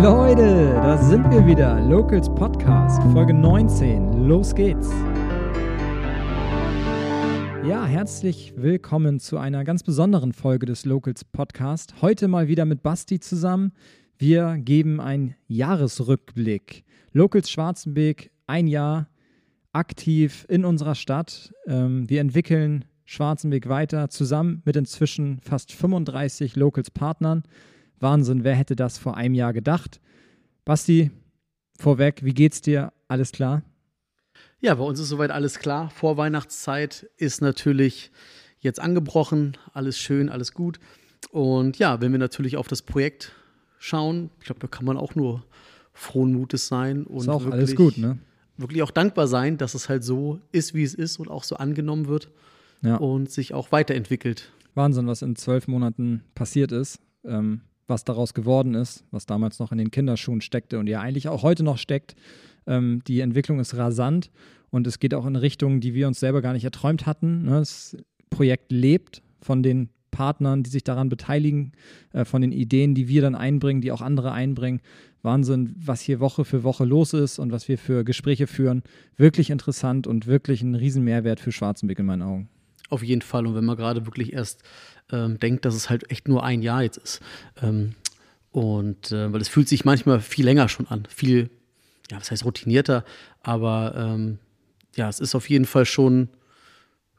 Leute, da sind wir wieder. Locals Podcast, Folge 19. Los geht's. Ja, herzlich willkommen zu einer ganz besonderen Folge des Locals Podcast. Heute mal wieder mit Basti zusammen. Wir geben einen Jahresrückblick. Locals Schwarzenbeek, ein Jahr aktiv in unserer Stadt. Ähm, wir entwickeln Schwarzenbeek weiter zusammen mit inzwischen fast 35 Locals Partnern. Wahnsinn, wer hätte das vor einem Jahr gedacht? Basti, vorweg, wie geht's dir? Alles klar? Ja, bei uns ist soweit alles klar. Vorweihnachtszeit ist natürlich jetzt angebrochen. Alles schön, alles gut. Und ja, wenn wir natürlich auf das Projekt schauen, ich glaube, da kann man auch nur frohen Mutes sein und ist auch wirklich, alles gut, ne? wirklich auch dankbar sein, dass es halt so ist, wie es ist und auch so angenommen wird Ja. und sich auch weiterentwickelt. Wahnsinn, was in zwölf Monaten passiert ist, ähm, was daraus geworden ist, was damals noch in den Kinderschuhen steckte und ja eigentlich auch heute noch steckt. Ähm, die Entwicklung ist rasant und es geht auch in Richtungen, die wir uns selber gar nicht erträumt hatten. Ne? Das Projekt lebt von den Partnern, die sich daran beteiligen, äh, von den Ideen, die wir dann einbringen, die auch andere einbringen. Wahnsinn, was hier Woche für Woche los ist und was wir für Gespräche führen. Wirklich interessant und wirklich ein Riesenmehrwert für Schwarzenbeck in meinen Augen. Auf jeden Fall. Und wenn man gerade wirklich erst ähm, denkt, dass es halt echt nur ein Jahr jetzt ist. Ähm, und äh, weil es fühlt sich manchmal viel länger schon an. Viel, ja, was heißt routinierter, aber ähm, ja, es ist auf jeden Fall schon,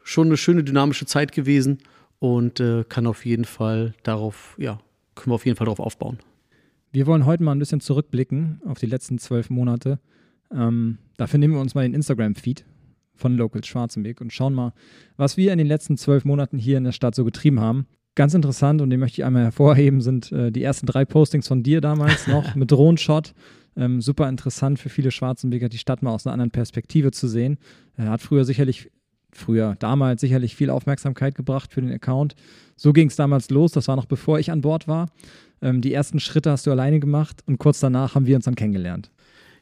schon eine schöne dynamische Zeit gewesen und äh, kann auf jeden Fall darauf, ja, können wir auf jeden Fall darauf aufbauen. Wir wollen heute mal ein bisschen zurückblicken auf die letzten zwölf Monate. Ähm, dafür nehmen wir uns mal den Instagram-Feed von Locals Schwarzenberg und schauen mal, was wir in den letzten zwölf Monaten hier in der Stadt so getrieben haben. Ganz interessant und den möchte ich einmal hervorheben, sind äh, die ersten drei Postings von dir damals noch mit Drohnenshot. Ähm, super interessant für viele Schwarzenberger, die Stadt mal aus einer anderen Perspektive zu sehen. Er hat früher sicherlich, früher, damals sicherlich viel Aufmerksamkeit gebracht für den Account. So ging es damals los, das war noch bevor ich an Bord war. Ähm, die ersten Schritte hast du alleine gemacht und kurz danach haben wir uns dann kennengelernt.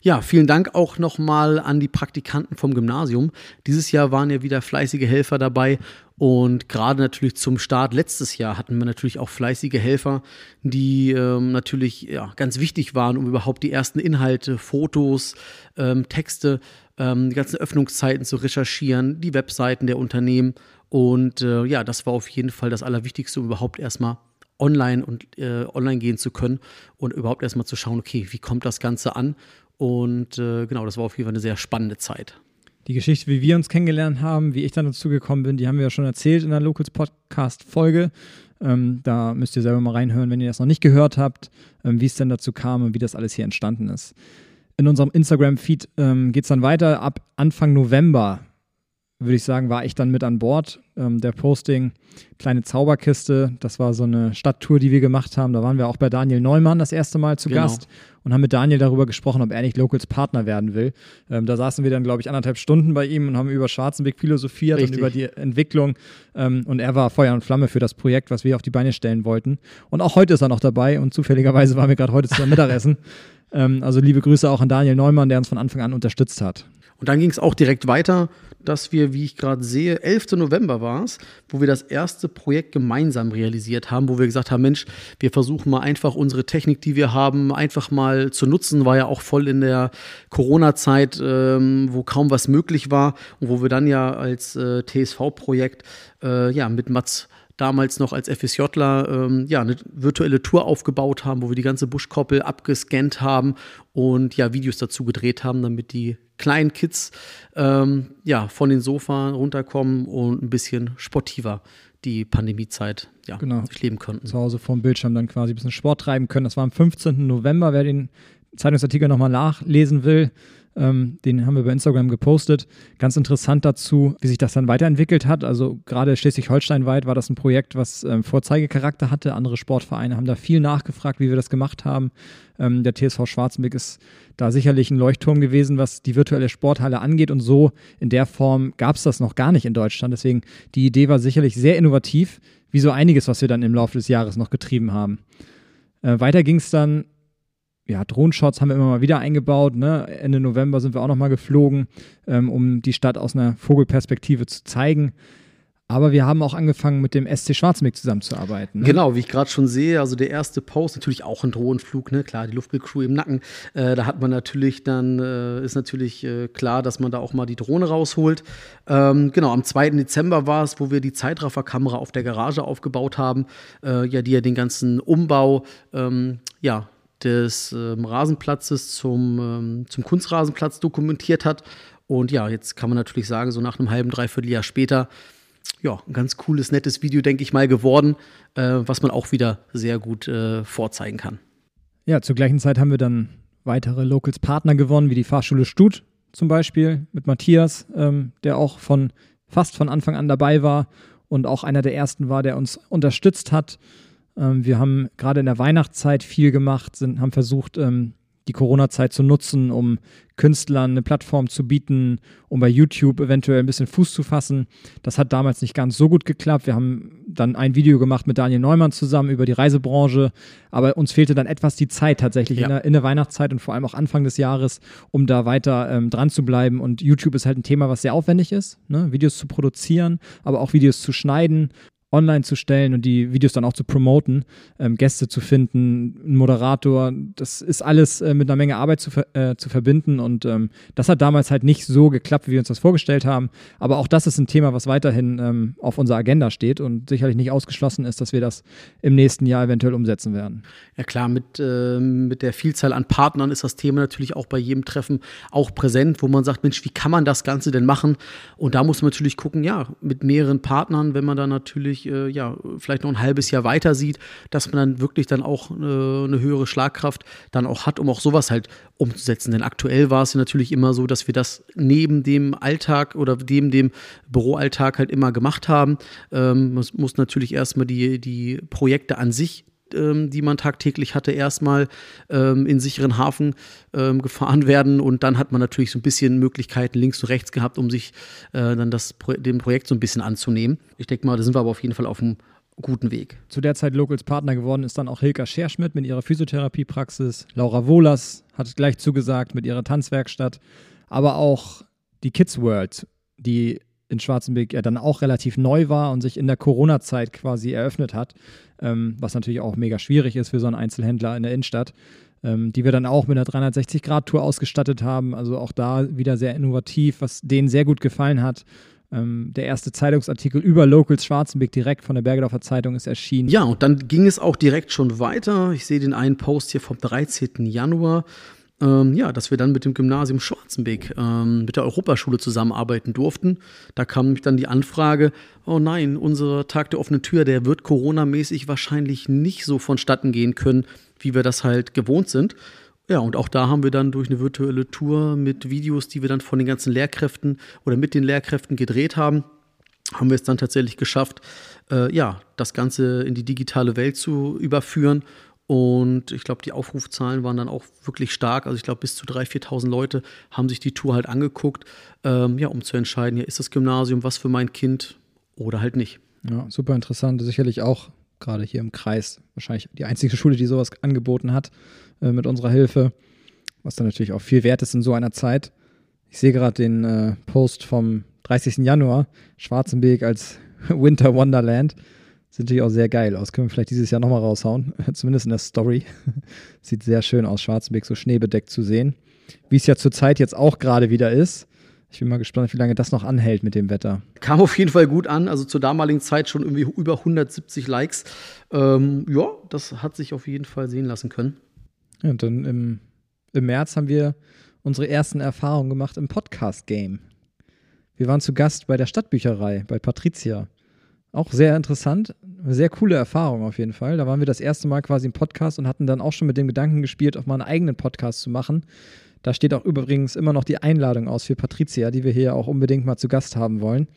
Ja, vielen Dank auch nochmal an die Praktikanten vom Gymnasium. Dieses Jahr waren ja wieder fleißige Helfer dabei und gerade natürlich zum Start letztes Jahr hatten wir natürlich auch fleißige Helfer, die ähm, natürlich ja, ganz wichtig waren, um überhaupt die ersten Inhalte, Fotos, ähm, Texte, ähm, die ganzen Öffnungszeiten zu recherchieren, die Webseiten der Unternehmen. Und äh, ja, das war auf jeden Fall das Allerwichtigste, um überhaupt erstmal online und äh, online gehen zu können und überhaupt erstmal zu schauen, okay, wie kommt das Ganze an? Und äh, genau, das war auf jeden Fall eine sehr spannende Zeit. Die Geschichte, wie wir uns kennengelernt haben, wie ich dann dazu gekommen bin, die haben wir ja schon erzählt in der Locals Podcast Folge. Ähm, da müsst ihr selber mal reinhören, wenn ihr das noch nicht gehört habt, ähm, wie es denn dazu kam und wie das alles hier entstanden ist. In unserem Instagram-Feed ähm, geht es dann weiter. Ab Anfang November, würde ich sagen, war ich dann mit an Bord. Ähm, der Posting, kleine Zauberkiste, das war so eine Stadttour, die wir gemacht haben. Da waren wir auch bei Daniel Neumann das erste Mal zu Genau. Gast und haben mit Daniel darüber gesprochen, ob er nicht Locals Partner werden will. Ähm, da saßen wir dann, glaube ich, anderthalb Stunden bei ihm und haben über Schwarzenbeck philosophiert Richtig. und über die Entwicklung. Ähm, und er war Feuer und Flamme für das Projekt, was wir auf die Beine stellen wollten. Und auch heute ist er noch dabei und zufälligerweise waren wir gerade heute zusammen Mittagessen. ähm, also liebe Grüße auch an Daniel Neumann, der uns von Anfang an unterstützt hat. Und dann ging es auch direkt weiter, dass wir, wie ich gerade sehe, 11. November war es, wo wir das erste Projekt gemeinsam realisiert haben, wo wir gesagt haben, Mensch, wir versuchen mal einfach unsere Technik, die wir haben, einfach mal zu nutzen. War ja auch voll in der Corona-Zeit, ähm, wo kaum was möglich war und wo wir dann ja als äh, TSV-Projekt äh, ja mit Mats damals noch als FSJler ähm, ja, eine virtuelle Tour aufgebaut haben, wo wir die ganze Buschkoppel abgescannt haben und ja, Videos dazu gedreht haben, damit die kleinen Kids ähm, ja, von den Sofa runterkommen und ein bisschen sportiver die Pandemiezeit ja, Genau. durchleben konnten. zu Hause vorm Bildschirm dann quasi ein bisschen Sport treiben können. Das war am 15. November. Wer den Zeitungsartikel nochmal nachlesen will, ähm, den haben wir bei Instagram gepostet. Ganz interessant dazu, wie sich das dann weiterentwickelt hat. Also gerade Schleswig-Holstein-weit war das ein Projekt, was ähm, Vorzeigecharakter hatte. Andere Sportvereine haben da viel nachgefragt, wie wir das gemacht haben. Ähm, der TSV Schwarzenbeck ist da sicherlich ein Leuchtturm gewesen, was die virtuelle Sporthalle angeht. Und so in der Form gab es das noch gar nicht in Deutschland. Deswegen, die Idee war sicherlich sehr innovativ, wie so einiges, was wir dann im Laufe des Jahres noch getrieben haben. Äh, weiter ging es dann ja, Drohenshots haben wir immer mal wieder eingebaut. Ne? Ende November sind wir auch noch mal geflogen, ähm, um die Stadt aus einer Vogelperspektive zu zeigen. Aber wir haben auch angefangen, mit dem SC Schwarzenbeck zusammenzuarbeiten. Ne? Genau, wie ich gerade schon sehe, also der erste Post, natürlich auch ein Drohnenflug, ne? Klar, die Luftbildcrew im Nacken. Äh, da hat man natürlich dann, äh, ist natürlich äh, klar, dass man da auch mal die Drohne rausholt. Ähm, genau, am 2. Dezember war es, wo wir die Zeitrafferkamera auf der Garage aufgebaut haben, äh, ja, die ja den ganzen Umbau, ähm, ja, des ähm, Rasenplatzes zum, ähm, zum Kunstrasenplatz dokumentiert hat. Und ja, jetzt kann man natürlich sagen, so nach einem halben, dreiviertel Jahr später, ja, ein ganz cooles, nettes Video, denke ich mal, geworden, äh, was man auch wieder sehr gut äh, vorzeigen kann. Ja, zur gleichen Zeit haben wir dann weitere Locals-Partner gewonnen, wie die Fahrschule Stut zum Beispiel mit Matthias, ähm, der auch von fast von Anfang an dabei war und auch einer der ersten war, der uns unterstützt hat. Ähm, wir haben gerade in der Weihnachtszeit viel gemacht, sind, haben versucht, ähm, die Corona-Zeit zu nutzen, um Künstlern eine Plattform zu bieten, um bei YouTube eventuell ein bisschen Fuß zu fassen. Das hat damals nicht ganz so gut geklappt. Wir haben dann ein Video gemacht mit Daniel Neumann zusammen über die Reisebranche, aber uns fehlte dann etwas die Zeit tatsächlich ja. in, der, in, der, Weihnachtszeit und vor allem auch Anfang des Jahres, um da weiter ähm, dran zu bleiben. Und YouTube ist halt ein Thema, was sehr aufwendig ist, ne? Videos zu produzieren, aber auch Videos zu schneiden online zu stellen und die Videos dann auch zu promoten, ähm, Gäste zu finden, einen Moderator, das ist alles äh, mit einer Menge Arbeit zu, ver äh, zu verbinden und ähm, das hat damals halt nicht so geklappt, wie wir uns das vorgestellt haben. Aber auch das ist ein Thema, was weiterhin ähm, auf unserer Agenda steht und sicherlich nicht ausgeschlossen ist, dass wir das im nächsten Jahr eventuell umsetzen werden. Ja klar, mit, äh, mit der Vielzahl an Partnern ist das Thema natürlich auch bei jedem Treffen auch präsent, wo man sagt, Mensch, wie kann man das Ganze denn machen? Und da muss man natürlich gucken, ja, mit mehreren Partnern, wenn man da natürlich wirklich äh, ja, vielleicht noch ein halbes Jahr weiter sieht, dass man dann wirklich dann auch äh, eine höhere Schlagkraft dann auch hat, um auch sowas halt umzusetzen. Denn aktuell war es natürlich immer so, dass wir das neben dem Alltag oder neben dem Büroalltag halt immer gemacht haben. Ähm, man muss natürlich erstmal die, die Projekte an sich ähm, die man tagtäglich hatte, erstmal ähm, in sicheren Hafen ähm, gefahren werden. Und dann hat man natürlich so ein bisschen Möglichkeiten links und rechts gehabt, um sich äh, dann das, dem Projekt so ein bisschen anzunehmen. Ich denke mal, da sind wir aber auf jeden Fall auf einem guten Weg. Zu der Zeit Locals Partner geworden ist dann auch Hilka Scherschmidt mit ihrer Physiotherapiepraxis. Laura Wohlers hat gleich zugesagt mit ihrer Tanzwerkstatt. Aber auch die Kids World, die in Schwarzenberg ja dann auch relativ neu war und sich in der Corona-Zeit quasi eröffnet hat, ähm, was natürlich auch mega schwierig ist für so einen Einzelhändler in der Innenstadt, ähm, die wir dann auch mit einer 360-Grad-Tour ausgestattet haben. Also auch da wieder sehr innovativ, was denen sehr gut gefallen hat. Ähm, der erste Zeitungsartikel über Locals Schwarzenberg direkt von der Bergedorfer Zeitung ist erschienen. Ja, und dann ging es auch direkt schon weiter. Ich sehe den einen Post hier vom 13. Januar ähm, ja, dass wir dann mit dem Gymnasium Schwarzenbeck, ähm, mit der Europaschule zusammenarbeiten durften. Da kam nämlich dann die Anfrage, oh nein, unser Tag der offenen Tür, der wird coronamäßig wahrscheinlich nicht so vonstatten gehen können, wie wir das halt gewohnt sind. Ja, und auch da haben wir dann durch eine virtuelle Tour mit Videos, die wir dann von den ganzen Lehrkräften oder mit den Lehrkräften gedreht haben, haben wir es dann tatsächlich geschafft, äh, ja, das Ganze in die digitale Welt zu überführen und ich glaube, die Aufrufzahlen waren dann auch wirklich stark. Also ich glaube, bis zu 3.000, 4.000 Leute haben sich die Tour halt angeguckt, ähm, ja, um zu entscheiden, ja, ist das Gymnasium was für mein Kind oder halt nicht. Ja, super interessant. Sicherlich auch gerade hier im Kreis wahrscheinlich die einzige Schule, die sowas angeboten hat äh, mit unserer Hilfe, was dann natürlich auch viel wert ist in so einer Zeit. Ich sehe gerade den äh, Post vom 30. Januar, Schwarzenberg als Winter Wonderland. Sieht natürlich auch sehr geil aus. Können wir vielleicht dieses Jahr nochmal raushauen. Zumindest in der Story. Sieht sehr schön aus, Schwarzenberg so schneebedeckt zu sehen. Wie es ja zurzeit jetzt auch gerade wieder ist. Ich bin mal gespannt, wie lange das noch anhält mit dem Wetter. Kam auf jeden Fall gut an. Also zur damaligen Zeit schon irgendwie über 170 Likes. Ähm, ja, das hat sich auf jeden Fall sehen lassen können. Ja, und dann im, im März haben wir unsere ersten Erfahrungen gemacht im Podcast-Game. Wir waren zu Gast bei der Stadtbücherei, bei Patricia. Auch sehr interessant, sehr coole Erfahrung auf jeden Fall. Da waren wir das erste Mal quasi im Podcast und hatten dann auch schon mit dem Gedanken gespielt, auch mal einen eigenen Podcast zu machen. Da steht auch übrigens immer noch die Einladung aus für Patricia, die wir hier auch unbedingt mal zu Gast haben wollen.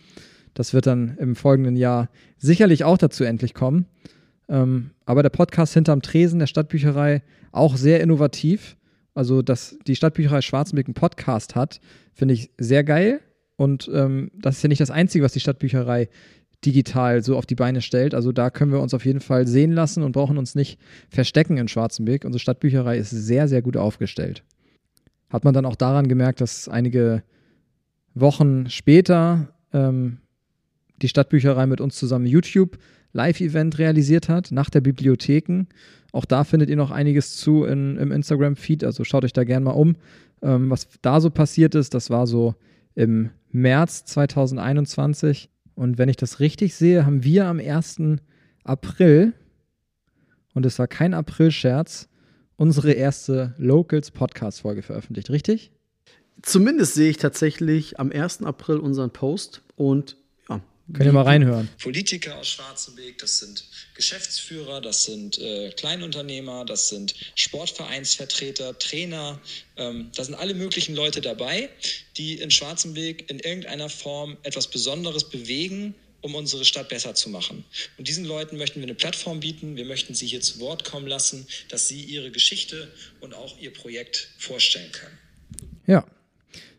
Das wird dann im folgenden Jahr sicherlich auch dazu endlich kommen. Ähm, aber der Podcast hinterm Tresen der Stadtbücherei auch sehr innovativ. Also, dass die Stadtbücherei Schwarzenberg einen Podcast hat, finde ich sehr geil. Und ähm, das ist ja nicht das Einzige, was die Stadtbücherei digital so auf die Beine stellt. Also da können wir uns auf jeden Fall sehen lassen und brauchen uns nicht verstecken in Schwarzenberg. Unsere Stadtbücherei ist sehr, sehr gut aufgestellt. Hat man dann auch daran gemerkt, dass einige Wochen später ähm, die Stadtbücherei mit uns zusammen YouTube Live-Event realisiert hat, nach der Bibliotheken. Auch da findet ihr noch einiges zu in, im Instagram-Feed, also schaut euch da gerne mal um, ähm, was da so passiert ist. Das war so im März 2021. Und wenn ich das richtig sehe, haben wir am 1. April, und es war kein April-Scherz, unsere erste Locals-Podcast-Folge veröffentlicht, richtig? Zumindest sehe ich tatsächlich am 1. April unseren Post und Könnt ihr mal reinhören. Politiker aus Schwarzenberg, das sind Geschäftsführer, das sind äh, Kleinunternehmer, das sind Sportvereinsvertreter, Trainer, ähm, da sind alle möglichen Leute dabei, die in Schwarzenberg in irgendeiner Form etwas Besonderes bewegen, um unsere Stadt besser zu machen. Und diesen Leuten möchten wir eine Plattform bieten, wir möchten sie hier zu Wort kommen lassen, dass sie ihre Geschichte und auch ihr Projekt vorstellen können. Ja,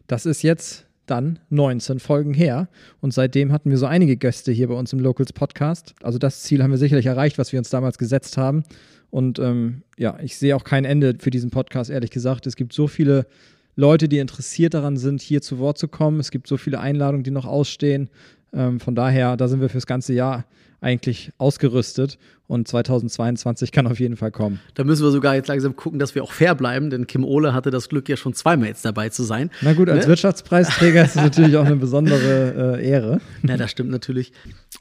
das ist jetzt dann 19 Folgen her. Und seitdem hatten wir so einige Gäste hier bei uns im Locals Podcast. Also das Ziel haben wir sicherlich erreicht, was wir uns damals gesetzt haben. Und ähm, ja, ich sehe auch kein Ende für diesen Podcast, ehrlich gesagt. Es gibt so viele Leute, die interessiert daran sind, hier zu Wort zu kommen. Es gibt so viele Einladungen, die noch ausstehen. Ähm, von daher, da sind wir fürs ganze Jahr eigentlich ausgerüstet und 2022 kann auf jeden Fall kommen. Da müssen wir sogar jetzt langsam gucken, dass wir auch fair bleiben, denn Kim Ohle hatte das Glück ja schon zweimal jetzt dabei zu sein. Na gut, als ne? Wirtschaftspreisträger ist es natürlich auch eine besondere äh, Ehre. Ja, das stimmt natürlich.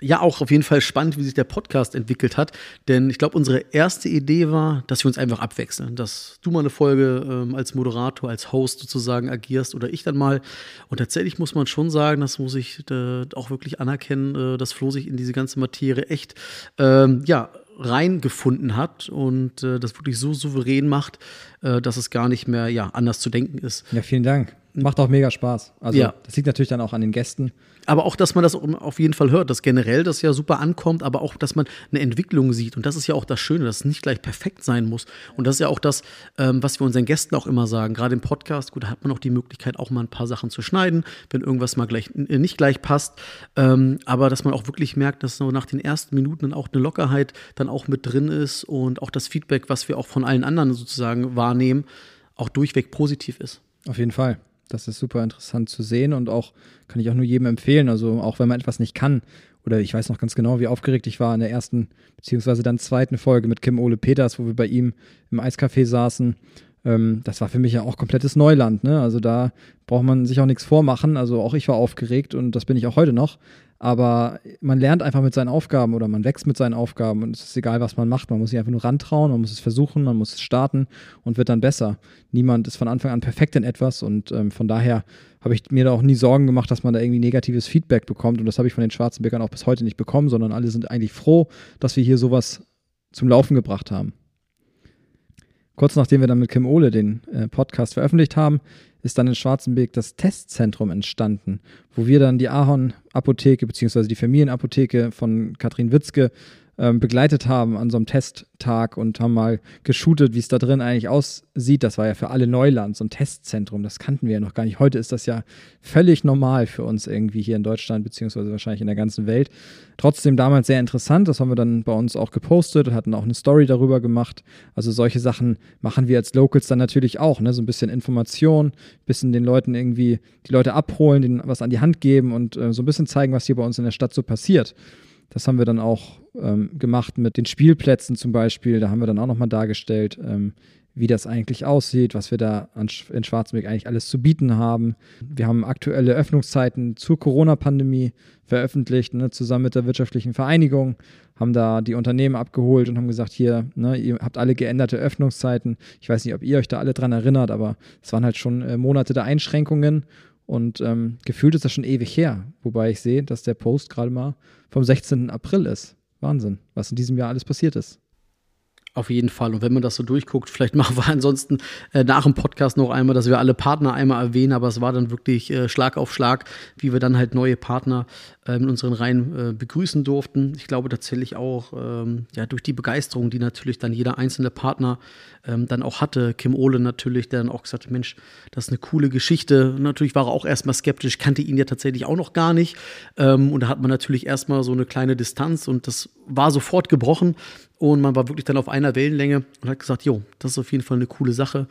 Ja, auch auf jeden Fall spannend, wie sich der Podcast entwickelt hat, denn ich glaube, unsere erste Idee war, dass wir uns einfach abwechseln, dass du mal eine Folge ähm, als Moderator, als Host sozusagen agierst oder ich dann mal. Und tatsächlich muss man schon sagen, das muss ich äh, auch wirklich anerkennen, äh, dass Flo sich in diese ganze Materie echt, ähm, ja, reingefunden hat und äh, das wirklich so souverän macht, dass es gar nicht mehr ja, anders zu denken ist. Ja, vielen Dank. Macht auch mega Spaß. Also ja. das liegt natürlich dann auch an den Gästen. Aber auch, dass man das auf jeden Fall hört, dass generell das ja super ankommt, aber auch, dass man eine Entwicklung sieht. Und das ist ja auch das Schöne, dass es nicht gleich perfekt sein muss. Und das ist ja auch das, ähm, was wir unseren Gästen auch immer sagen. Gerade im Podcast, gut, da hat man auch die Möglichkeit, auch mal ein paar Sachen zu schneiden, wenn irgendwas mal gleich äh, nicht gleich passt. Ähm, aber dass man auch wirklich merkt, dass so nach den ersten Minuten dann auch eine Lockerheit dann auch mit drin ist und auch das Feedback, was wir auch von allen anderen sozusagen wahrnehmen, auch durchweg positiv ist. Auf jeden Fall. Das ist super interessant zu sehen und auch kann ich auch nur jedem empfehlen. Also auch wenn man etwas nicht kann oder ich weiß noch ganz genau, wie aufgeregt ich war in der ersten beziehungsweise dann zweiten Folge mit Kim Ole Peters, wo wir bei ihm im Eiscafé saßen. Ähm, das war für mich ja auch komplettes Neuland. Ne? Also da braucht man sich auch nichts vormachen. Also auch ich war aufgeregt und das bin ich auch heute noch. Aber man lernt einfach mit seinen Aufgaben oder man wächst mit seinen Aufgaben und es ist egal, was man macht. Man muss sich einfach nur rantrauen, man muss es versuchen, man muss es starten und wird dann besser. Niemand ist von Anfang an perfekt in etwas und ähm, von daher habe ich mir da auch nie Sorgen gemacht, dass man da irgendwie negatives Feedback bekommt und das habe ich von den Schwarzenbergern auch bis heute nicht bekommen, sondern alle sind eigentlich froh, dass wir hier sowas zum Laufen gebracht haben. Kurz nachdem wir dann mit Kim Ole den äh, Podcast veröffentlicht haben, ist dann in Schwarzenberg das Testzentrum entstanden, wo wir dann die Ahorn-Apotheke bzw. die Familienapotheke von Katrin Witzke ähm, begleitet haben an so einem Testtag und haben mal geshootet, wie es da drin eigentlich aussieht. Das war ja für alle Neuland, so ein Testzentrum. Das kannten wir ja noch gar nicht. Heute ist das ja völlig normal für uns irgendwie hier in Deutschland, beziehungsweise wahrscheinlich in der ganzen Welt. Trotzdem damals sehr interessant. Das haben wir dann bei uns auch gepostet, hatten auch eine Story darüber gemacht. Also solche Sachen machen wir als Locals dann natürlich auch. Ne? So ein bisschen Information, ein bisschen den Leuten irgendwie die Leute abholen, denen was an die Hand geben und äh, so ein bisschen zeigen, was hier bei uns in der Stadt so passiert. Das haben wir dann auch ähm, gemacht mit den Spielplätzen zum Beispiel. Da haben wir dann auch nochmal dargestellt, ähm, wie das eigentlich aussieht, was wir da an, in Schwarzenberg eigentlich alles zu bieten haben. Wir haben aktuelle Öffnungszeiten zur Corona-Pandemie veröffentlicht, ne, zusammen mit der wirtschaftlichen Vereinigung, haben da die Unternehmen abgeholt und haben gesagt, hier, ne, ihr habt alle geänderte Öffnungszeiten. Ich weiß nicht, ob ihr euch da alle dran erinnert, aber es waren halt schon äh, Monate der Einschränkungen und ähm, gefühlt ist das schon ewig her. Wobei ich sehe, dass der Post gerade mal vom 16. April ist. Wahnsinn, was in diesem Jahr alles passiert ist. Auf jeden Fall. Und wenn man das so durchguckt, vielleicht machen wir ansonsten äh, nach dem Podcast noch einmal, dass wir alle Partner einmal erwähnen, aber es war dann wirklich äh, Schlag auf Schlag, wie wir dann halt neue Partner äh, in unseren Reihen äh, begrüßen durften. Ich glaube tatsächlich auch, ähm, ja, durch die Begeisterung, die natürlich dann jeder einzelne Partner ähm, dann auch hatte. Kim Ohle natürlich, der dann auch gesagt hat, Mensch, das ist eine coole Geschichte. natürlich war er auch erstmal skeptisch, kannte ihn ja tatsächlich auch noch gar nicht. Ähm, und da hat man natürlich erstmal so eine kleine Distanz und das war sofort gebrochen. Und man war wirklich dann auf einer Wellenlänge und hat gesagt, jo, das ist auf jeden Fall eine coole Sache.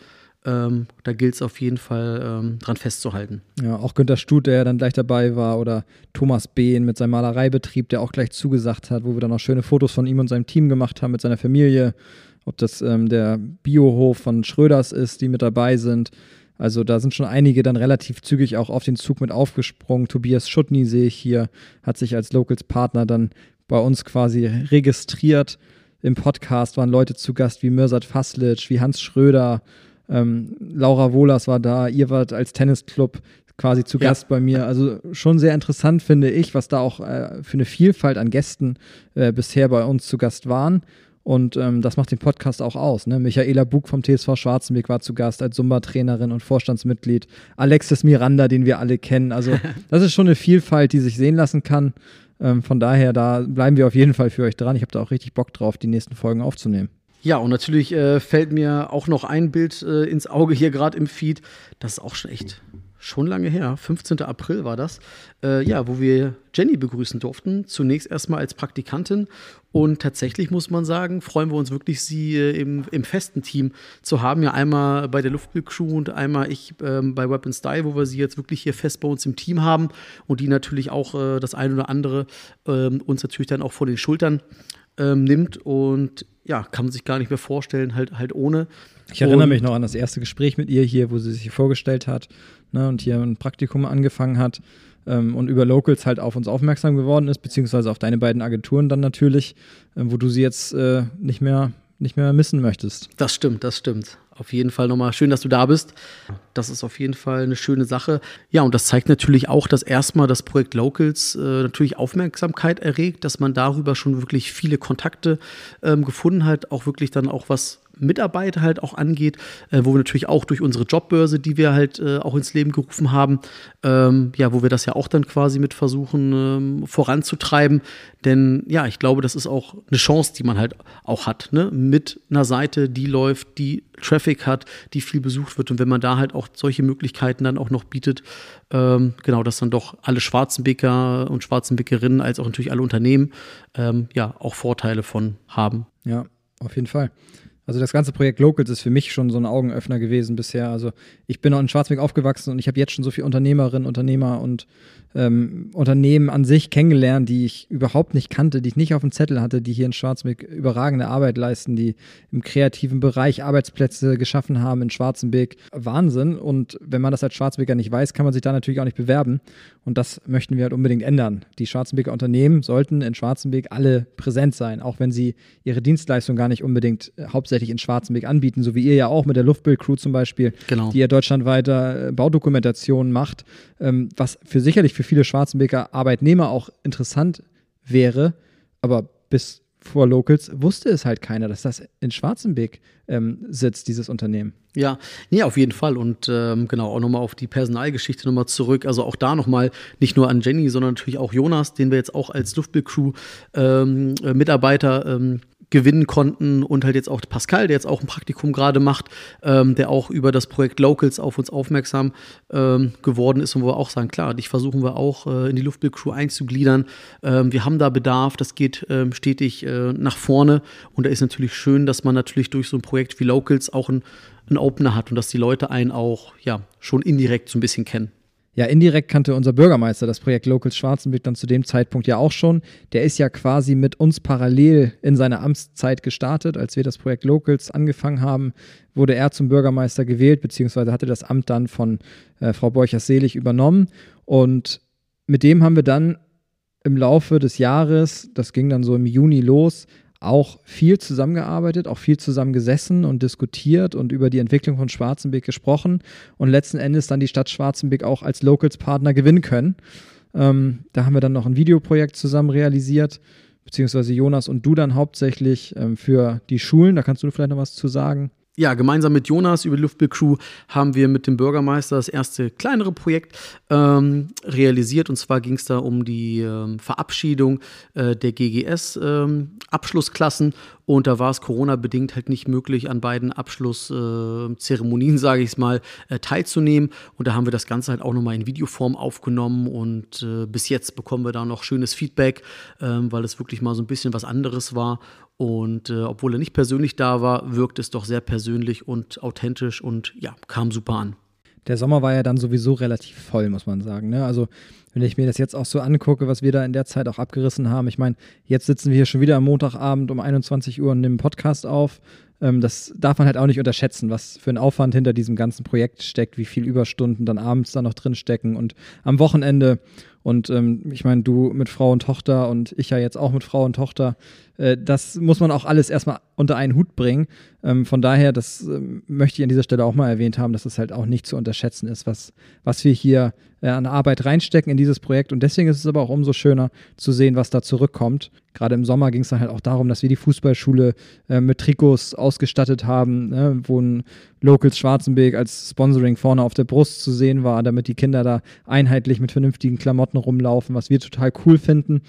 Ähm, da gilt es auf jeden Fall ähm, dran festzuhalten. Ja, auch Günter Stut, der ja dann gleich dabei war, oder Thomas Behn mit seinem Malereibetrieb, der auch gleich zugesagt hat, wo wir dann auch schöne Fotos von ihm und seinem Team gemacht haben, mit seiner Familie. Ob das ähm, der Biohof von Schröders ist, die mit dabei sind. Also da sind schon einige dann relativ zügig auch auf den Zug mit aufgesprungen. Tobias Schuttny sehe ich hier, hat sich als Locals-Partner dann bei uns quasi registriert. Im Podcast waren Leute zu Gast wie Mirsad Faslic, wie Hans Schröder, ähm, Laura Wohlers war da, ihr wart als Tennisclub quasi zu ja. Gast bei mir. Also schon sehr interessant finde ich, was da auch äh, für eine Vielfalt an Gästen äh, bisher bei uns zu Gast waren. Und ähm, das macht den Podcast auch aus. Ne? Michaela Bug vom TSV Schwarzenberg war zu Gast als Zumba-Trainerin und Vorstandsmitglied. Alexis Miranda, den wir alle kennen. Also das ist schon eine Vielfalt, die sich sehen lassen kann. Ähm, von daher, da bleiben wir auf jeden Fall für euch dran. Ich habe da auch richtig Bock drauf, die nächsten Folgen aufzunehmen. Ja, und natürlich äh, fällt mir auch noch ein Bild äh, ins Auge hier gerade im Feed. Das ist auch schon echt schon lange her. 15. April war das. Äh, ja, wo wir Jenny begrüßen durften. Zunächst erstmal als Praktikantin. Und tatsächlich muss man sagen, freuen wir uns wirklich, sie äh, im, im, festen Team zu haben. Ja, einmal bei der Luftbildcrew und einmal ich ähm, bei Weapon Style, wo wir sie jetzt wirklich hier fest bei uns im Team haben und die natürlich auch äh, das eine oder andere ähm, uns natürlich dann auch vor den Schultern ähm, nimmt. Und ja, kann man sich gar nicht mehr vorstellen, halt, halt ohne. Ich erinnere und, mich noch an das erste Gespräch mit ihr hier, wo sie sich vorgestellt hat ne, und hier ein Praktikum angefangen hat ähm, und über Locals halt auf uns aufmerksam geworden ist, beziehungsweise auf deine beiden Agenturen dann natürlich, äh, wo du sie jetzt äh, nicht mehr nicht mehr missen möchtest. Das stimmt, das stimmt. Auf jeden Fall nochmal schön, dass du da bist. Das ist auf jeden Fall eine schöne Sache. Ja, und das zeigt natürlich auch, dass erstmal das Projekt Locals äh, natürlich Aufmerksamkeit erregt, dass man darüber schon wirklich viele Kontakte ähm, gefunden hat, auch wirklich dann auch was Mitarbeiter halt auch angeht, äh, wo wir natürlich auch durch unsere Jobbörse, die wir halt äh, auch ins Leben gerufen haben, ähm, ja, wo wir das ja auch dann quasi mit versuchen ähm, voranzutreiben. Denn ja, ich glaube, das ist auch eine Chance, die man halt auch hat, ne? mit einer Seite, die läuft, die Traffic hat, die viel besucht wird. Und wenn man da halt auch solche Möglichkeiten dann auch noch bietet, ähm, genau, dass dann doch alle Schwarzenbeker und Schwarzenbekerinnen als auch natürlich alle Unternehmen ähm, ja auch Vorteile von haben. Ja, auf jeden Fall. Also das ganze Projekt Locals ist für mich schon so ein Augenöffner gewesen bisher. Also ich bin auch in Schwarzweg aufgewachsen und ich habe jetzt schon so viele Unternehmerinnen, Unternehmer und ähm, Unternehmen an sich kennengelernt, die ich überhaupt nicht kannte, die ich nicht auf dem Zettel hatte, die hier in Schwarzenberg überragende Arbeit leisten, die im kreativen Bereich Arbeitsplätze geschaffen haben in Schwarzenberg. Wahnsinn. Und wenn man das als Schwarzenberger nicht weiß, kann man sich da natürlich auch nicht bewerben. Und das möchten wir halt unbedingt ändern. Die Schwarzenberger Unternehmen sollten in Schwarzenberg alle präsent sein, auch wenn sie ihre Dienstleistung gar nicht unbedingt äh, hauptsächlich in Schwarzenberg anbieten, so wie ihr ja auch mit der Luftbildcrew zum Beispiel, genau. die ja deutschlandweiter äh, Baudokumentationen macht, ähm, was für sicherlich für für viele Schwarzenbeker Arbeitnehmer auch interessant wäre, aber bis vor Locals wusste es halt keiner, dass das in Schwarzenbeck ähm, sitzt, dieses Unternehmen. Ja, nee, auf jeden Fall. Und ähm, genau, auch nochmal auf die Personalgeschichte nochmal zurück. Also auch da nochmal nicht nur an Jenny, sondern natürlich auch Jonas, den wir jetzt auch als Luftbildcrew ähm, äh, gewinnen konnten und halt jetzt auch Pascal, der jetzt auch ein Praktikum gerade macht, ähm, der auch über das Projekt Locals auf uns aufmerksam ähm, geworden ist und wo wir auch sagen, klar, dich versuchen wir auch äh, in die Luftbildcrew einzugliedern. Ähm, wir haben da Bedarf, das geht ähm, stetig äh, nach vorne und da ist natürlich schön, dass man natürlich durch so ein Projekt wie Locals auch ein, ein Opener hat und dass die Leute einen auch ja schon indirekt so ein bisschen kennen. Ja, indirekt kannte unser Bürgermeister das Projekt Locals Schwarzenberg dann zu dem Zeitpunkt ja auch schon. Der ist ja quasi mit uns parallel in seiner Amtszeit gestartet. Als wir das Projekt Locals angefangen haben, wurde er zum Bürgermeister gewählt, beziehungsweise hatte das Amt dann von äh, Frau Borchers-Selig übernommen. Und mit dem haben wir dann im Laufe des Jahres, das ging dann so im Juni los, auch viel zusammengearbeitet, auch viel zusammengesessen und diskutiert und über die Entwicklung von Schwarzenbeck gesprochen und letzten Endes dann die Stadt Schwarzenbeck auch als Locals-Partner gewinnen können. Ähm, da haben wir dann noch ein Videoprojekt zusammen realisiert, beziehungsweise Jonas und du dann hauptsächlich ähm, für die Schulen. Da kannst du vielleicht noch was zu sagen ja, gemeinsam mit Jonas über die Luftbildcrew haben wir mit dem Bürgermeister das erste kleinere Projekt ähm, realisiert. Und zwar ging es da um die ähm, Verabschiedung äh, der GGS-Abschlussklassen. Ähm, Und da war es Corona-bedingt halt nicht möglich, an beiden Abschlusszeremonien, äh, sage ich es mal, äh, teilzunehmen. Und da haben wir das Ganze halt auch nochmal in Videoform aufgenommen. Und äh, bis jetzt bekommen wir da noch schönes Feedback, ähm, weil es wirklich mal so ein bisschen was anderes war. Und äh, obwohl er nicht persönlich da war, wirkt es doch sehr persönlich und authentisch und ja, kam super an. Der Sommer war ja dann sowieso relativ voll, muss man sagen. Ne? Also wenn ich mir das jetzt auch so angucke, was wir da in der Zeit auch abgerissen haben. Ich meine, jetzt sitzen wir hier schon wieder am Montagabend um 21 Uhr und nehmen Podcast auf. Ähm, das darf man halt auch nicht unterschätzen, was für ein Aufwand hinter diesem ganzen Projekt steckt, wie viel Überstunden dann abends da noch drin stecken und am Wochenende. Und ähm, ich meine, du mit Frau und Tochter und ich ja jetzt auch mit Frau und Tochter, äh, das muss man auch alles erstmal unter einen Hut bringen. Ähm, von daher, das äh, möchte ich an dieser Stelle auch mal erwähnt haben, dass es halt auch nicht zu unterschätzen ist, was, was wir hier äh, an Arbeit reinstecken in dieses Projekt. Und deswegen ist es aber auch umso schöner zu sehen, was da zurückkommt. Gerade im Sommer ging es dann halt auch darum, dass wir die Fußballschule äh, mit Trikots ausgestattet haben, ne, wo ein Locals Schwarzenberg als Sponsoring vorne auf der Brust zu sehen war, damit die Kinder da einheitlich mit vernünftigen Klamotten rumlaufen, was wir total cool finden.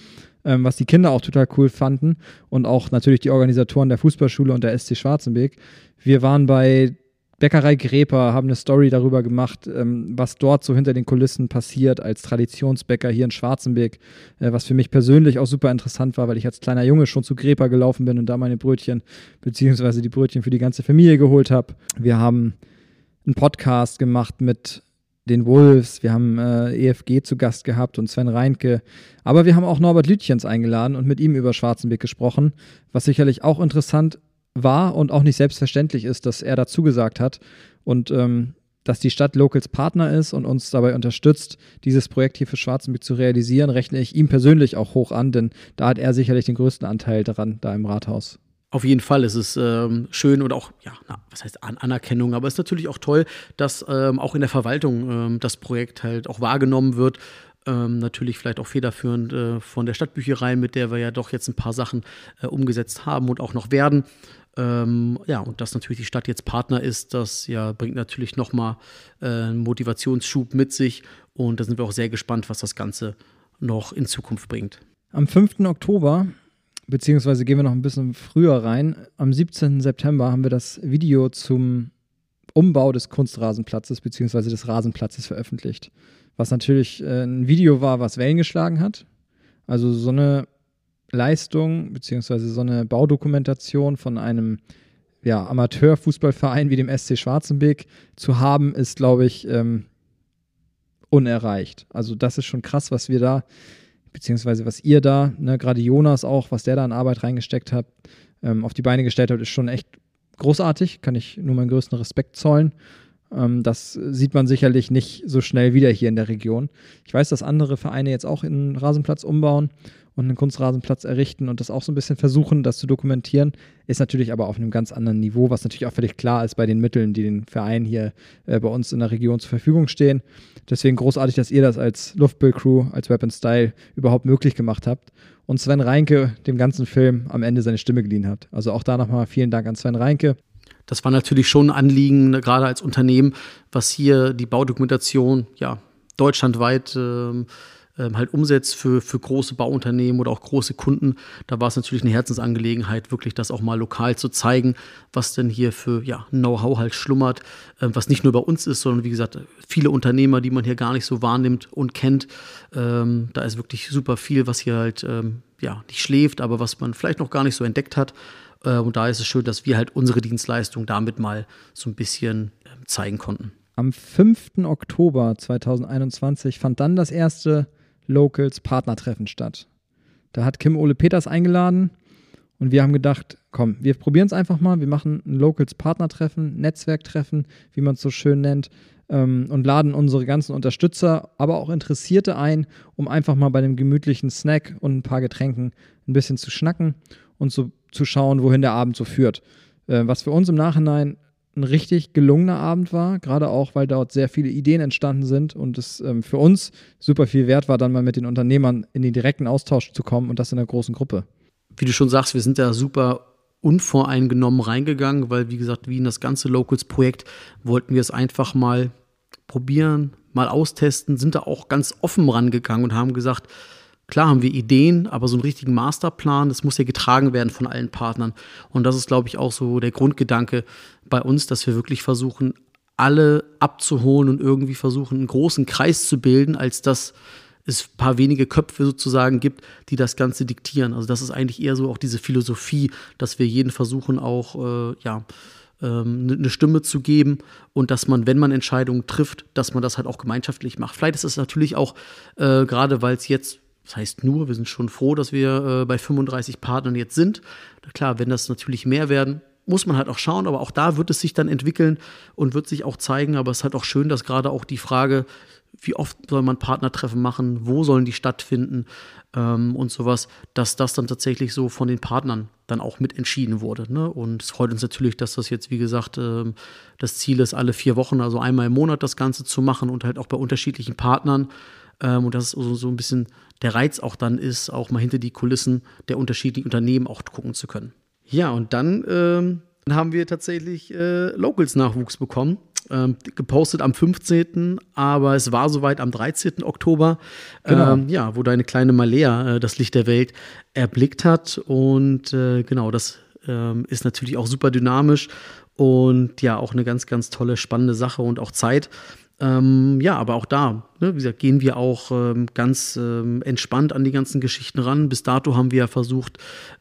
Ähm, was die Kinder auch total cool fanden und auch natürlich die Organisatoren der Fußballschule und der SC Schwarzenberg. Wir waren bei Bäckerei Gräper haben eine Story darüber gemacht, ähm, was dort so hinter den Kulissen passiert als Traditionsbäcker hier in Schwarzenberg, äh, was für mich persönlich auch super interessant war, weil ich als kleiner Junge schon zu Gräper gelaufen bin und da meine Brötchen beziehungsweise die Brötchen für die ganze Familie geholt habe. Wir haben einen Podcast gemacht mit den Wolves, wir haben äh, EFG zu Gast gehabt und Sven Reinke, aber wir haben auch Norbert Lütjens eingeladen und mit ihm über Schwarzenberg gesprochen, was sicherlich auch interessant war und auch nicht selbstverständlich ist, dass er dazu gesagt hat und ähm, dass die Stadt Locals Partner ist und uns dabei unterstützt, dieses Projekt hier für Schwarzenberg zu realisieren, rechne ich ihm persönlich auch hoch an, denn da hat er sicherlich den größten Anteil daran, da im Rathaus. Auf jeden Fall ist es ähm, schön und auch, ja, na, was heißt An Anerkennung, aber es ist natürlich auch toll, dass ähm, auch in der Verwaltung ähm, das Projekt halt auch wahrgenommen wird. Ähm, natürlich vielleicht auch federführend äh, von der Stadtbücherei, mit der wir ja doch jetzt ein paar Sachen äh, umgesetzt haben und auch noch werden. Ähm, ja, und dass natürlich die Stadt jetzt Partner ist, das ja bringt natürlich nochmal äh, einen Motivationsschub mit sich. Und da sind wir auch sehr gespannt, was das Ganze noch in Zukunft bringt. Am 5. Oktober, beziehungsweise gehen wir noch ein bisschen früher rein, am 17. September haben wir das Video zum Umbau des Kunstrasenplatzes beziehungsweise des Rasenplatzes veröffentlicht. Was natürlich äh, ein Video war, was Wellen geschlagen hat. Also so eine Leistung beziehungsweise so eine Baudokumentation von einem ja, Amateurfußballverein wie dem SC Schwarzenbeck zu haben, ist, glaube ich, ähm, unerreicht. Also das ist schon krass, was wir da, beziehungsweise was ihr da, ne, gerade Jonas auch, was der da an Arbeit reingesteckt hat, ähm, auf die Beine gestellt hat, ist schon echt großartig. Kann ich nur meinen größten Respekt zollen. Ähm, das sieht man sicherlich nicht so schnell wieder hier in der Region. Ich weiß, dass andere Vereine jetzt auch einen Rasenplatz umbauen und einen Kunstrasenplatz errichten und das auch so ein bisschen versuchen, das zu dokumentieren, ist natürlich aber auf einem ganz anderen Niveau, was natürlich auch völlig klar ist bei den Mitteln, die den Vereinen hier äh, bei uns in der Region zur Verfügung stehen. Deswegen großartig, dass ihr das als Luftbild-Crew, als Weapon Style überhaupt möglich gemacht habt und Sven Reinke dem ganzen Film am Ende seine Stimme geliehen hat. Also auch da nochmal vielen Dank an Sven Reinke. Das war natürlich schon ein Anliegen, ne, gerade als Unternehmen, was hier die Baudokumentation ja deutschlandweit äh, ähm, halt umsetzt für, für große Bauunternehmen oder auch große Kunden. Da war es natürlich eine Herzensangelegenheit, wirklich das auch mal lokal zu zeigen, was denn hier für ja, Know-how halt schlummert, äh, was nicht nur bei uns ist, sondern wie gesagt, viele Unternehmer, die man hier gar nicht so wahrnimmt und kennt. Ähm, da ist wirklich super viel, was hier halt ähm, ja, nicht schläft, aber was man vielleicht noch gar nicht so entdeckt hat. Äh, und da ist es schön, dass wir halt unsere Dienstleistung damit mal so ein bisschen äh, zeigen konnten. Am 5. Oktober 2021 fand dann das erste Locals Partnertreffen statt. Da hat Kim Ole Peters eingeladen und wir haben gedacht, komm, wir probieren es einfach mal. Wir machen ein Locals Partnertreffen, Netzwerktreffen, wie man es so schön nennt, ähm, und laden unsere ganzen Unterstützer, aber auch Interessierte ein, um einfach mal bei einem gemütlichen Snack und ein paar Getränken ein bisschen zu schnacken und so zu schauen, wohin der Abend so führt. Äh, was für uns im Nachhinein ein richtig gelungener Abend war, gerade auch, weil dort sehr viele Ideen entstanden sind und es ähm, für uns super viel wert war, dann mal mit den Unternehmern in den direkten Austausch zu kommen und das in einer großen Gruppe. Wie du schon sagst, wir sind da super unvoreingenommen reingegangen, weil, wie gesagt, wie in das ganze Locals-Projekt wollten wir es einfach mal probieren, mal austesten, sind da auch ganz offen rangegangen und haben gesagt, Klar haben wir Ideen, aber so einen richtigen Masterplan, das muss ja getragen werden von allen Partnern. Und das ist, glaube ich, auch so der Grundgedanke bei uns, dass wir wirklich versuchen, alle abzuholen und irgendwie versuchen, einen großen Kreis zu bilden, als dass es ein paar wenige Köpfe sozusagen gibt, die das Ganze diktieren. Also das ist eigentlich eher so auch diese Philosophie, dass wir jeden versuchen auch, äh, ja, ähm, eine Stimme zu geben und dass man, wenn man Entscheidungen trifft, dass man das halt auch gemeinschaftlich macht. Vielleicht ist es natürlich auch, äh, gerade weil es jetzt das heißt nur, wir sind schon froh, dass wir äh, bei 35 Partnern jetzt sind. Klar, wenn das natürlich mehr werden, muss man halt auch schauen, aber auch da wird es sich dann entwickeln und wird sich auch zeigen. Aber es ist halt auch schön, dass gerade auch die Frage, wie oft soll man Partnertreffen machen, wo sollen die stattfinden ähm, und sowas, dass das dann tatsächlich so von den Partnern dann auch mit entschieden wurde. Ne? Und es freut uns natürlich, dass das jetzt, wie gesagt, ähm, das Ziel ist, alle vier Wochen, also einmal im Monat das Ganze zu machen und halt auch bei unterschiedlichen Partnern. Ähm, und das ist so, so ein bisschen der Reiz auch dann ist, auch mal hinter die Kulissen der unterschiedlichen Unternehmen auch gucken zu können. Ja, und dann ähm, haben wir tatsächlich äh, Locals-Nachwuchs bekommen. Ähm, gepostet am 15., aber es war soweit am 13. Oktober, genau. ähm, ja, wo deine kleine Malea äh, das Licht der Welt erblickt hat. Und äh, genau, das ähm, ist natürlich auch super dynamisch und ja, auch eine ganz, ganz tolle, spannende Sache und auch Zeit. Ähm, ja, aber auch da, ne, wie gesagt, gehen wir auch ähm, ganz ähm, entspannt an die ganzen Geschichten ran. Bis dato haben wir ja versucht,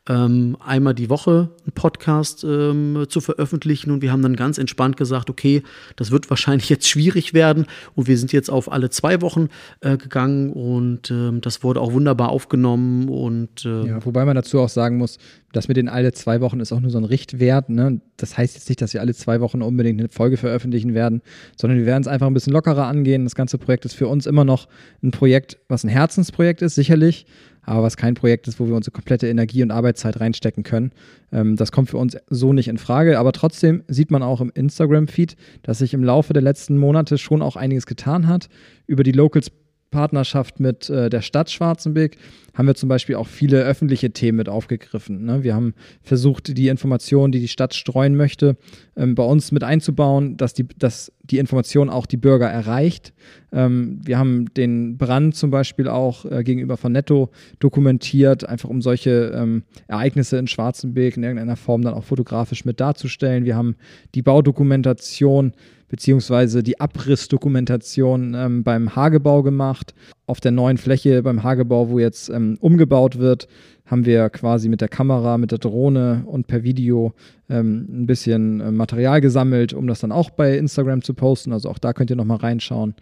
ähm, einmal die Woche einen Podcast ähm, zu veröffentlichen und wir haben dann ganz entspannt gesagt, okay, das wird wahrscheinlich jetzt schwierig werden und wir sind jetzt auf alle zwei Wochen äh, gegangen und ähm, das wurde auch wunderbar aufgenommen und äh ja, wobei man dazu auch sagen muss, das mit den alle zwei Wochen ist auch nur so ein Richtwert. Ne? Das heißt jetzt nicht, dass wir alle zwei Wochen unbedingt eine Folge veröffentlichen werden, sondern wir werden es einfach ein bisschen lockerer angehen. Das ganze Projekt ist für uns immer noch ein Projekt, was ein Herzensprojekt ist, sicherlich, aber was kein Projekt ist, wo wir unsere komplette Energie und Arbeitszeit reinstecken können. Ähm, das kommt für uns so nicht in Frage. Aber trotzdem sieht man auch im Instagram-Feed, dass sich im Laufe der letzten Monate schon auch einiges getan hat. Über die Locals Partnerschaft mit äh, der Stadt Schwarzenberg haben wir zum Beispiel auch viele öffentliche Themen mit aufgegriffen. Ne? Wir haben versucht, die Informationen, die die Stadt streuen möchte, ähm, bei uns mit einzubauen, dass die, dass die Information auch die Bürger erreicht. Ähm, wir haben den Brand zum Beispiel auch äh, gegenüber von Netto dokumentiert, einfach um solche ähm, Ereignisse in Schwarzenberg in irgendeiner Form dann auch fotografisch mit darzustellen. Wir haben die Baudokumentation beziehungsweise die Abrissdokumentation ähm, beim Hagebau gemacht. Auf der neuen Fläche beim Hagebau, wo jetzt ähm, umgebaut wird, haben wir quasi mit der Kamera, mit der Drohne und per Video ähm, ein bisschen äh, Material gesammelt, um das dann auch bei Instagram zu posten. Also auch da könnt ihr nochmal reinschauen.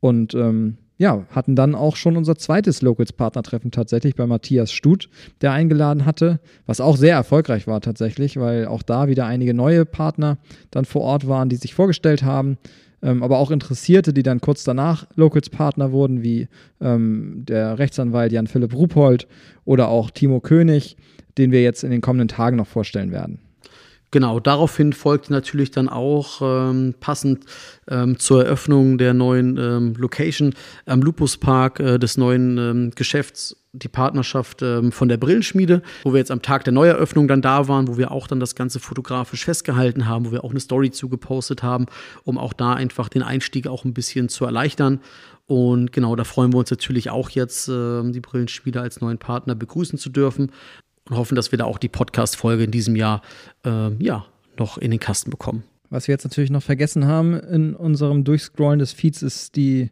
Und ähm, ja, hatten dann auch schon unser zweites Locals-Partnertreffen tatsächlich bei Matthias Stut, der eingeladen hatte, was auch sehr erfolgreich war tatsächlich, weil auch da wieder einige neue Partner dann vor Ort waren, die sich vorgestellt haben, ähm, aber auch Interessierte, die dann kurz danach Locals-Partner wurden, wie ähm, der Rechtsanwalt Jan-Philipp Rupold oder auch Timo König, den wir jetzt in den kommenden Tagen noch vorstellen werden. Genau, daraufhin folgte natürlich dann auch ähm, passend ähm, zur Eröffnung der neuen ähm, Location am Lupus Park äh, des neuen ähm, Geschäfts die Partnerschaft ähm, von der Brillenschmiede, wo wir jetzt am Tag der Neueröffnung dann da waren, wo wir auch dann das Ganze fotografisch festgehalten haben, wo wir auch eine Story zugepostet haben, um auch da einfach den Einstieg auch ein bisschen zu erleichtern. Und genau, da freuen wir uns natürlich auch jetzt, äh, die Brillenschmiede als neuen Partner begrüßen zu dürfen und hoffen, dass wir da auch die Podcast-Folge in diesem Jahr äh, ja, noch in den Kasten bekommen. Was wir jetzt natürlich noch vergessen haben in unserem Durchscrollen des Feeds ist die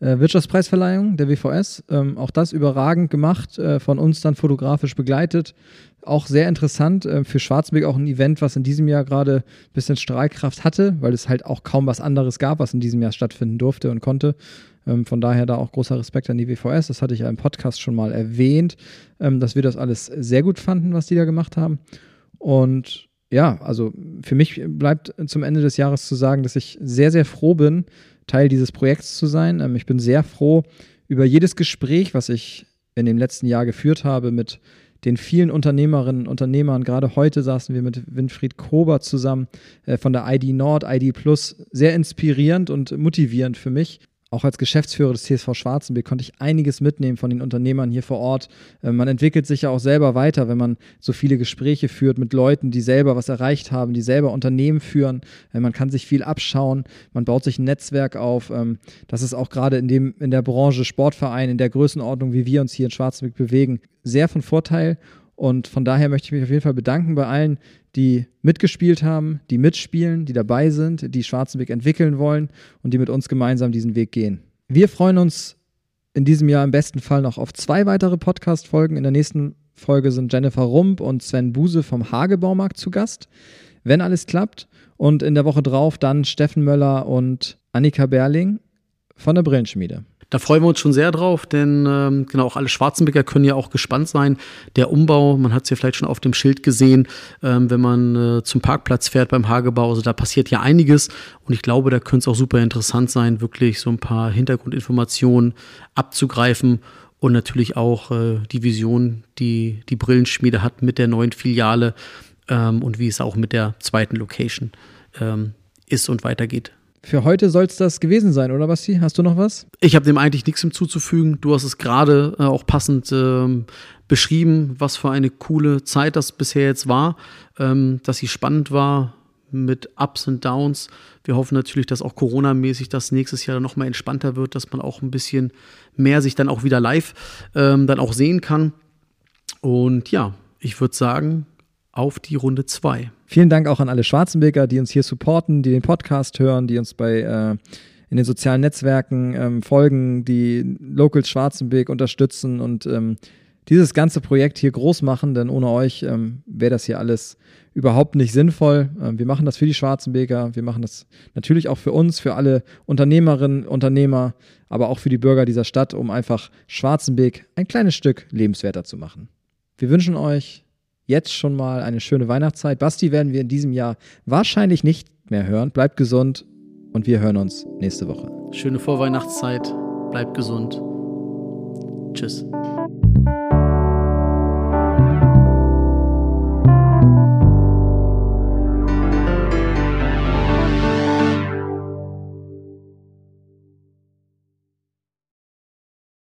äh, Wirtschaftspreisverleihung der WVS. Ähm, auch das überragend gemacht, äh, von uns dann fotografisch begleitet. Auch sehr interessant äh, für Schwarzbeck auch ein Event, was in diesem Jahr gerade ein bisschen Strahlkraft hatte, weil es halt auch kaum was anderes gab, was in diesem Jahr stattfinden durfte und konnte. Ähm, von daher da auch großer Respekt an die WVS. Das hatte ich ja im Podcast schon mal erwähnt, ähm, dass wir das alles sehr gut fanden, was die da gemacht haben. Und ja, also für mich bleibt zum Ende des Jahres zu sagen, dass ich sehr, sehr froh bin, Teil dieses Projekts zu sein. Ähm, ich bin sehr froh über jedes Gespräch, was ich in dem letzten Jahr geführt habe mit den vielen Unternehmerinnen und Unternehmern. Gerade heute saßen wir mit Winfried Kober zusammen äh, von der ID Nord, ID Plus. Sehr inspirierend und motivierend für mich auch als Geschäftsführer des TSV Schwarzenberg konnte ich einiges mitnehmen von den Unternehmern hier vor Ort. Äh, man entwickelt sich ja auch selber weiter, wenn man so viele Gespräche führt mit Leuten, die selber was erreicht haben, die selber Unternehmen führen. Äh, man kann sich viel abschauen, man baut sich ein Netzwerk auf. Ähm, das ist auch gerade in, dem, in der Branche Sportverein, in der Größenordnung, wie wir uns hier in Schwarzenberg bewegen, sehr von Vorteil. Und von daher möchte ich mich auf jeden Fall bedanken bei allen, die mitgespielt haben, die mitspielen, die dabei sind, die Schwarzenberg entwickeln wollen und die mit uns gemeinsam diesen Weg gehen. Wir freuen uns in diesem Jahr im besten Fall noch auf zwei weitere Podcast-Folgen. In der nächsten Folge sind Jennifer Rump und Sven Buse vom Hagebaumarkt zu Gast, wenn alles klappt. Und in der Woche drauf dann Steffen Möller und Annika Berling von der Brillenschmiede. Da freuen wir uns schon sehr drauf, denn ähm, genau auch alle Schwarzenbecker können ja auch gespannt sein. Der Umbau, man hat es ja vielleicht schon auf dem Schild gesehen, ähm, wenn man äh, zum Parkplatz fährt beim Hagebau. Also da passiert ja einiges und ich glaube, da könnte es auch super interessant sein, wirklich so ein paar Hintergrundinformationen abzugreifen und natürlich auch äh, die Vision, die die Brillenschmiede hat mit der neuen Filiale ähm, und wie es auch mit der zweiten Location ähm, ist und weitergeht. Für heute soll es das gewesen sein, oder Basti? Hast du noch was? Ich habe dem eigentlich nichts hinzuzufügen. Du hast es gerade äh, auch passend ähm, beschrieben, was für eine coole Zeit das bisher jetzt war, ähm, dass sie spannend war mit Ups und Downs. Wir hoffen natürlich, dass auch Corona-mäßig das nächstes Jahr noch mal entspannter wird, dass man auch ein bisschen mehr sich dann auch wieder live ähm, dann auch sehen kann. Und ja, ich würde sagen, auf die Runde 2. Vielen Dank auch an alle Schwarzenberger, die uns hier supporten, die den Podcast hören, die uns bei äh, in den sozialen Netzwerken ähm, folgen, die Locals Schwarzenberg unterstützen und ähm, dieses ganze Projekt hier groß machen, denn ohne euch ähm, wäre das hier alles überhaupt nicht sinnvoll. Ähm, wir machen das für die Schwarzenberger, wir machen das natürlich auch für uns, für alle Unternehmerinnen, Unternehmer, aber auch für die Bürger dieser Stadt, um einfach Schwarzenberg ein kleines Stück lebenswerter zu machen. Wir wünschen euch jetzt schon mal eine schöne Weihnachtszeit. Basti werden wir in diesem Jahr wahrscheinlich nicht mehr hören. Bleibt gesund und wir hören uns nächste Woche. Schöne Vorweihnachtszeit. Bleibt gesund. Tschüss.